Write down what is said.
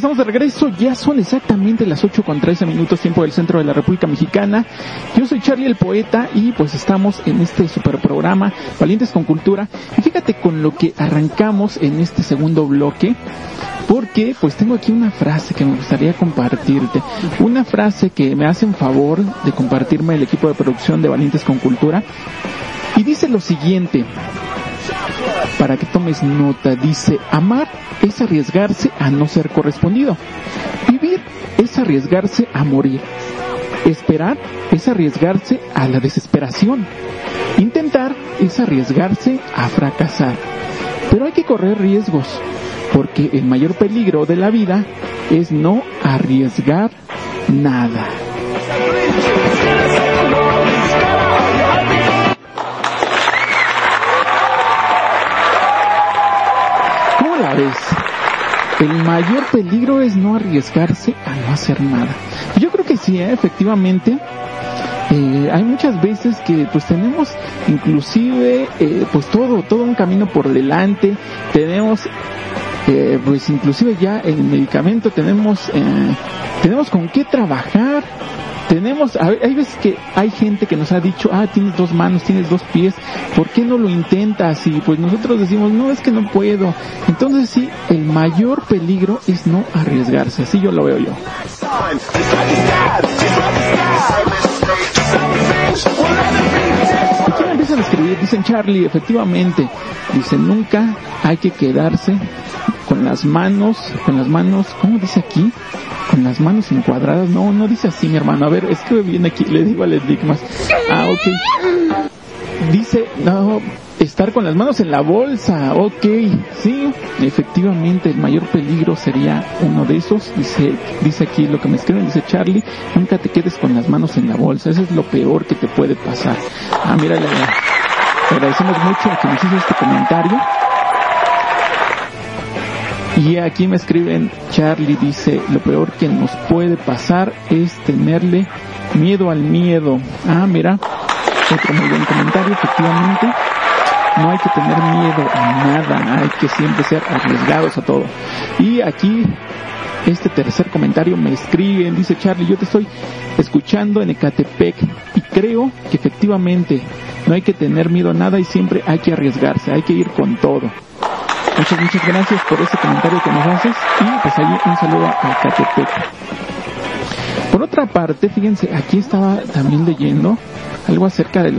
estamos de regreso, ya son exactamente las 8 con 13 minutos tiempo del centro de la República Mexicana. Yo soy Charlie el Poeta y pues estamos en este super programa Valientes con Cultura. Y fíjate con lo que arrancamos en este segundo bloque, porque pues tengo aquí una frase que me gustaría compartirte. Una frase que me hacen favor de compartirme el equipo de producción de Valientes con Cultura. Y dice lo siguiente, para que tomes nota, dice, amar es arriesgarse a no ser correspondido. Vivir es arriesgarse a morir. Esperar es arriesgarse a la desesperación. Intentar es arriesgarse a fracasar. Pero hay que correr riesgos, porque el mayor peligro de la vida es no arriesgar nada. ¿Cómo la ves? El mayor peligro es no arriesgarse a no hacer nada. Yo creo que sí, ¿eh? efectivamente. Eh, hay muchas veces que pues tenemos inclusive eh, pues todo todo un camino por delante tenemos eh, pues inclusive ya el medicamento tenemos tenemos con qué trabajar tenemos, hay veces que hay gente que nos ha dicho, ah, tienes dos manos, tienes dos pies, ¿por qué no lo intentas? Y pues nosotros decimos, no, es que no puedo. Entonces sí, el mayor peligro es no arriesgarse, así yo lo veo yo. ¿Y quién empiezan a escribir? Dicen Charlie, efectivamente, dice, nunca hay que quedarse con las manos, con las manos, ¿cómo dice aquí? Con las manos encuadradas. No, no dice así, mi hermano. A ver, es que viene aquí, le digo al enigmas. Ah, ok. Dice, no, estar con las manos en la bolsa. Ok, sí, efectivamente, el mayor peligro sería uno de esos. Dice, dice aquí lo que me escriben, dice Charlie, nunca te quedes con las manos en la bolsa. Eso es lo peor que te puede pasar. Ah, mira, le agradecemos mucho a que nos hizo este comentario. Y aquí me escriben, Charlie dice, lo peor que nos puede pasar es tenerle miedo al miedo. Ah, mira, otro muy buen comentario, efectivamente. No hay que tener miedo a nada, hay que siempre ser arriesgados a todo. Y aquí, este tercer comentario me escriben, dice Charlie, yo te estoy escuchando en Ecatepec y creo que efectivamente no hay que tener miedo a nada y siempre hay que arriesgarse, hay que ir con todo. Muchas, muchas gracias por ese comentario que nos haces y pues ahí un saludo a Catepec. Por otra parte, fíjense, aquí estaba también leyendo algo acerca de los